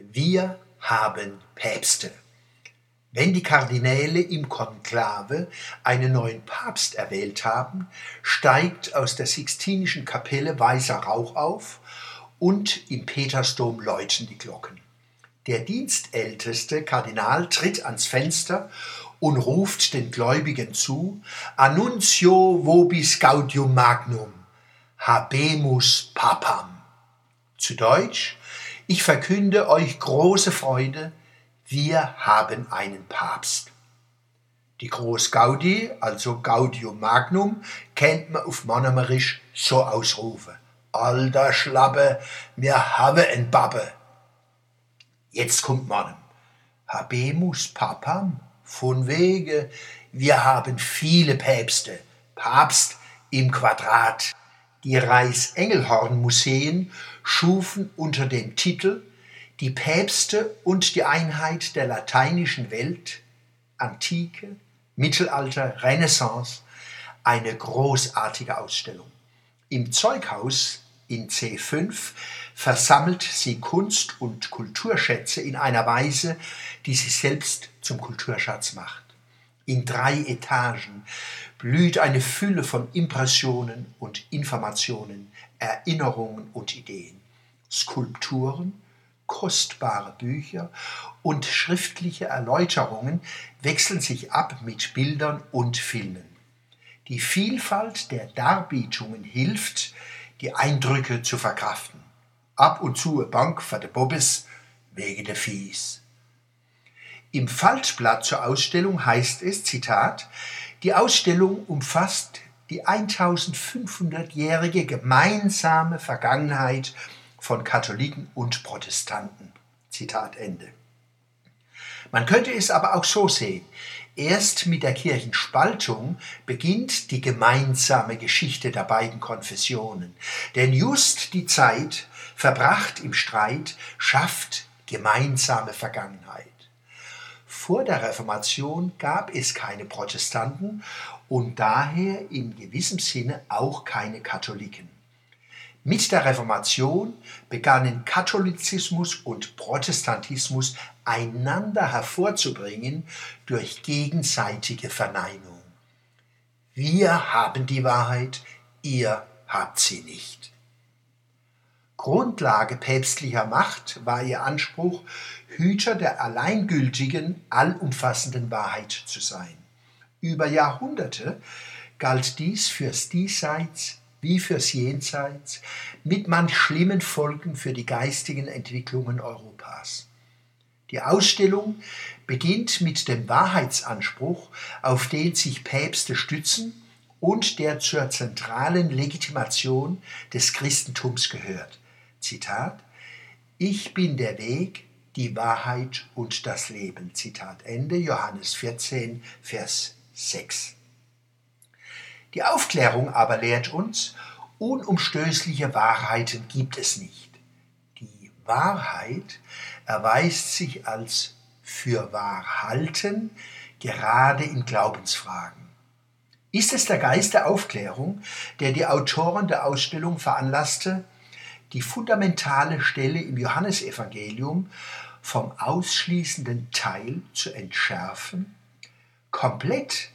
Wir haben Päpste. Wenn die Kardinäle im Konklave einen neuen Papst erwählt haben, steigt aus der Sixtinischen Kapelle weißer Rauch auf und im Petersdom läuten die Glocken. Der dienstälteste Kardinal tritt ans Fenster und ruft den Gläubigen zu: Annuncio vobis gaudium magnum, habemus papam. Zu Deutsch: Ich verkünde euch große Freude, wir haben einen Papst. Die Großgaudi, also Gaudium Magnum, kennt man auf Monomerisch so ausrufen. Alter Schlappe, wir haben ein Babbe. Jetzt kommt Mannem. Habemus Papam, von wege, wir haben viele Päpste. Papst im Quadrat. Die Reichsengelhorn-Museen schufen unter dem Titel Die Päpste und die Einheit der lateinischen Welt, Antike, Mittelalter, Renaissance, eine großartige Ausstellung. Im Zeughaus in C5 versammelt sie Kunst- und Kulturschätze in einer Weise, die sie selbst zum Kulturschatz macht. In drei Etagen blüht eine Fülle von Impressionen und Informationen, Erinnerungen und Ideen. Skulpturen, kostbare Bücher und schriftliche Erläuterungen wechseln sich ab mit Bildern und Filmen. Die Vielfalt der Darbietungen hilft, die Eindrücke zu verkraften. Ab und zu eine Bank für de Bobbes wegen der Fies. Im Faltblatt zur Ausstellung heißt es, Zitat, die Ausstellung umfasst die 1500-jährige gemeinsame Vergangenheit von Katholiken und Protestanten. Zitat Ende. Man könnte es aber auch so sehen. Erst mit der Kirchenspaltung beginnt die gemeinsame Geschichte der beiden Konfessionen. Denn just die Zeit, verbracht im Streit, schafft gemeinsame Vergangenheit. Vor der Reformation gab es keine Protestanten und daher in gewissem Sinne auch keine Katholiken. Mit der Reformation begannen Katholizismus und Protestantismus einander hervorzubringen durch gegenseitige Verneinung. Wir haben die Wahrheit, ihr habt sie nicht. Grundlage päpstlicher Macht war ihr Anspruch, Hüter der alleingültigen, allumfassenden Wahrheit zu sein. Über Jahrhunderte galt dies fürs Diesseits wie fürs Jenseits mit manch schlimmen Folgen für die geistigen Entwicklungen Europas. Die Ausstellung beginnt mit dem Wahrheitsanspruch, auf den sich Päpste stützen und der zur zentralen Legitimation des Christentums gehört. Zitat Ich bin der Weg, die Wahrheit und das Leben. Zitat Ende, Johannes 14, Vers 6. Die Aufklärung aber lehrt uns, unumstößliche Wahrheiten gibt es nicht. Die Wahrheit erweist sich als für wahr halten, gerade in Glaubensfragen. Ist es der Geist der Aufklärung, der die Autoren der Ausstellung veranlasste, die fundamentale Stelle im Johannesevangelium vom ausschließenden Teil zu entschärfen? Komplett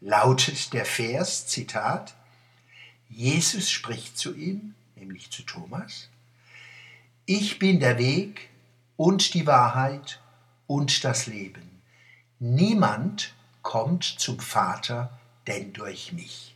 lautet der Vers, Zitat, Jesus spricht zu ihm, nämlich zu Thomas, ich bin der Weg und die Wahrheit und das Leben. Niemand kommt zum Vater denn durch mich.